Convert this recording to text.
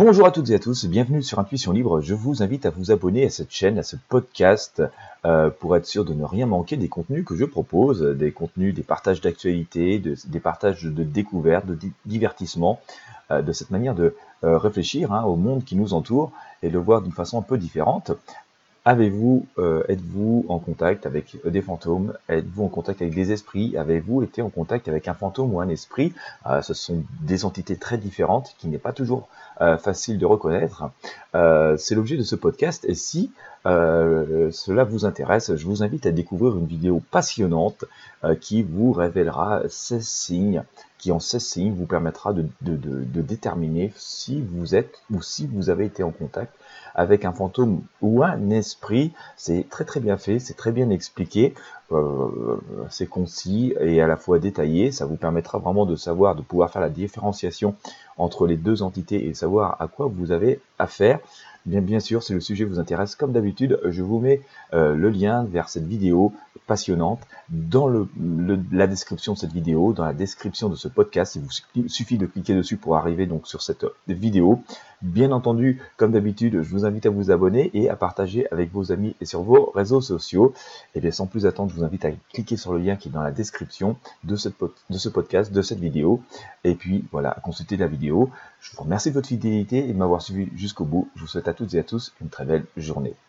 Bonjour à toutes et à tous, bienvenue sur Intuition Libre. Je vous invite à vous abonner à cette chaîne, à ce podcast, euh, pour être sûr de ne rien manquer des contenus que je propose, des contenus, des partages d'actualité, des partages de découvertes, de divertissement, euh, de cette manière de euh, réfléchir hein, au monde qui nous entoure et le voir d'une façon un peu différente. Avez-vous, euh, êtes-vous en contact avec des fantômes? Êtes-vous en contact avec des esprits? Avez-vous été en contact avec un fantôme ou un esprit? Euh, Ce sont des entités très différentes qui n'est pas toujours euh, facile de reconnaître. C'est l'objet de ce podcast. Et si cela vous intéresse, je vous invite à découvrir une vidéo passionnante qui vous révélera ces signes qui en 16 signes vous permettra de, déterminer si vous êtes ou si vous avez été en contact avec un fantôme ou un esprit. C'est très très bien fait, c'est très bien expliqué, euh, c'est concis et à la fois détaillé. Ça vous permettra vraiment de savoir, de pouvoir faire la différenciation entre les deux entités et savoir à quoi vous avez affaire. Bien, sûr, si le sujet vous intéresse, comme d'habitude, je vous mets euh, le lien vers cette vidéo passionnante dans la description de cette vidéo, dans la description de ce podcast. Il vous suffit de cliquer dessus pour arriver donc sur cette vidéo. Bien entendu, comme d'habitude, je vous invite à vous abonner et à partager avec vos amis et sur vos réseaux sociaux. Et bien, sans plus attendre, je vous invite à cliquer sur le lien qui est dans la description de ce podcast, de cette vidéo. Et puis, voilà, à consulter la vidéo. Je vous remercie de votre fidélité et de m'avoir suivi jusqu'au bout. Je vous souhaite à toutes et à tous une très belle journée.